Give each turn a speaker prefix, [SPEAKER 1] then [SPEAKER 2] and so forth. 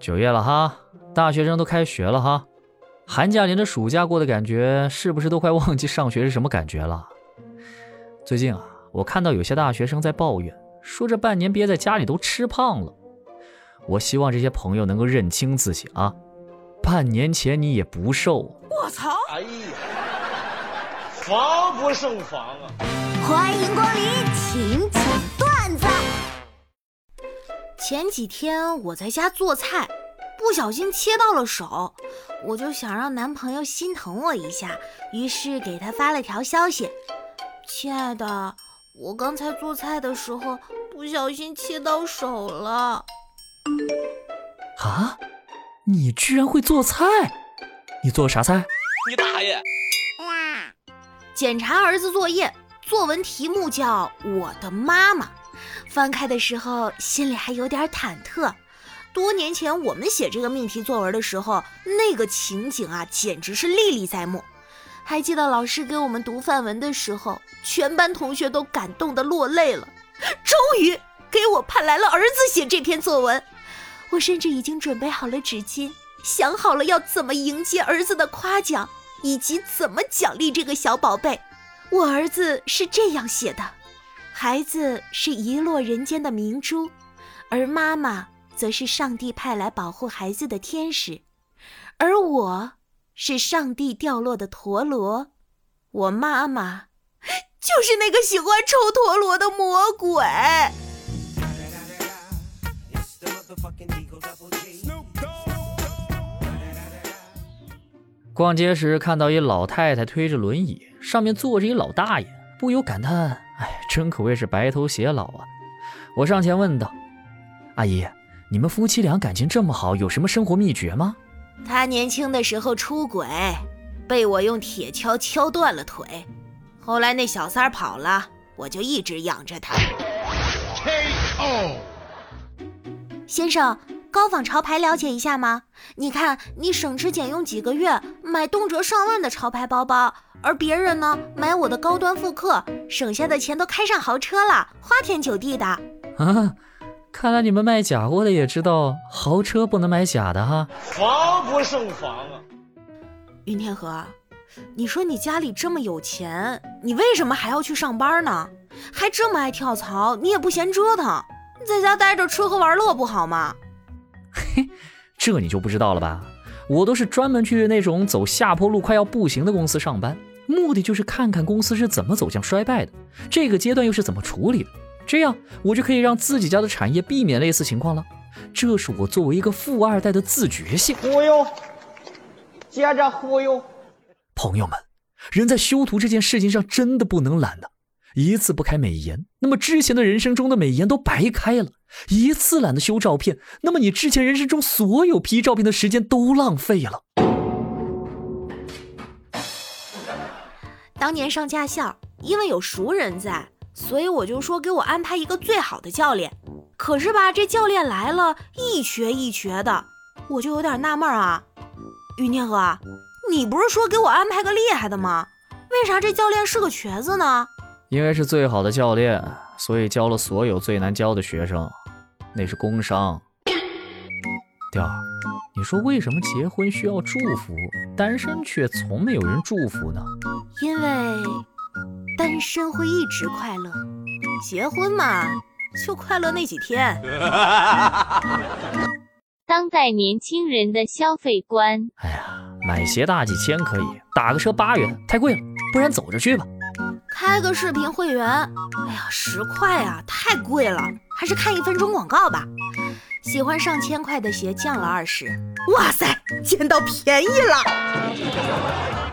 [SPEAKER 1] 九月了哈，大学生都开学了哈，寒假连着暑假过的感觉，是不是都快忘记上学是什么感觉了？最近啊，我看到有些大学生在抱怨，说这半年憋在家里都吃胖了。我希望这些朋友能够认清自己啊，半年前你也不瘦。
[SPEAKER 2] 我操！哎呀，
[SPEAKER 3] 防不胜防啊！
[SPEAKER 4] 欢迎光临，请讲段子。
[SPEAKER 5] 前几天我在家做菜，不小心切到了手，我就想让男朋友心疼我一下，于是给他发了条消息：“亲爱的，我刚才做菜的时候不小心切到手了。”
[SPEAKER 1] 啊，你居然会做菜？你做啥菜？
[SPEAKER 3] 你大爷！
[SPEAKER 5] 检查儿子作业，作文题目叫《我的妈妈》。翻开的时候，心里还有点忐忑。多年前我们写这个命题作文的时候，那个情景啊，简直是历历在目。还记得老师给我们读范文的时候，全班同学都感动得落泪了。终于给我盼来了儿子写这篇作文，我甚至已经准备好了纸巾，想好了要怎么迎接儿子的夸奖，以及怎么奖励这个小宝贝。我儿子是这样写的。孩子是遗落人间的明珠，而妈妈则是上帝派来保护孩子的天使，而我是上帝掉落的陀螺，我妈妈就是那个喜欢抽陀螺的魔鬼。
[SPEAKER 1] 逛街时看到一老太太推着轮椅，上面坐着一老大爷，不由感叹。哎，真可谓是白头偕老啊！我上前问道：“阿姨，你们夫妻俩感情这么好，有什么生活秘诀吗？”
[SPEAKER 5] 他年轻的时候出轨，被我用铁锹敲断了腿。后来那小三儿跑了，我就一直养着他。K.O. 先生。高仿潮牌了解一下吗？你看，你省吃俭用几个月买动辄上万的潮牌包包，而别人呢，买我的高端复刻，省下的钱都开上豪车了，花天酒地的。
[SPEAKER 1] 啊，看来你们卖假货的也知道豪车不能买假的哈。
[SPEAKER 3] 防不胜防啊！
[SPEAKER 5] 云天河，你说你家里这么有钱，你为什么还要去上班呢？还这么爱跳槽，你也不嫌折腾，在家待着吃喝玩乐不好吗？
[SPEAKER 1] 嘿，这你就不知道了吧？我都是专门去那种走下坡路快要不行的公司上班，目的就是看看公司是怎么走向衰败的，这个阶段又是怎么处理的，这样我就可以让自己家的产业避免类似情况了。这是我作为一个富二代的自觉性。
[SPEAKER 6] 忽悠，接着忽悠。
[SPEAKER 1] 朋友们，人在修图这件事情上真的不能懒的。一次不开美颜，那么之前的人生中的美颜都白开了；一次懒得修照片，那么你之前人生中所有 P 照片的时间都浪费了。
[SPEAKER 5] 当年上驾校，因为有熟人在，所以我就说给我安排一个最好的教练。可是吧，这教练来了，一瘸一瘸的，我就有点纳闷啊。云天河，你不是说给我安排个厉害的吗？为啥这教练是个瘸子呢？
[SPEAKER 1] 因为是最好的教练，所以教了所有最难教的学生，那是工伤。调儿，你说为什么结婚需要祝福，单身却从没有人祝福呢？
[SPEAKER 5] 因为单身会一直快乐，结婚嘛，就快乐那几天。
[SPEAKER 7] 当代年轻人的消费观。
[SPEAKER 1] 哎呀，买鞋大几千可以，打个车八元太贵了，不然走着去吧。
[SPEAKER 5] 开个视频会员，哎呀，十块啊，太贵了，还是看一分钟广告吧。喜欢上千块的鞋降了二十，哇塞，捡到便宜了。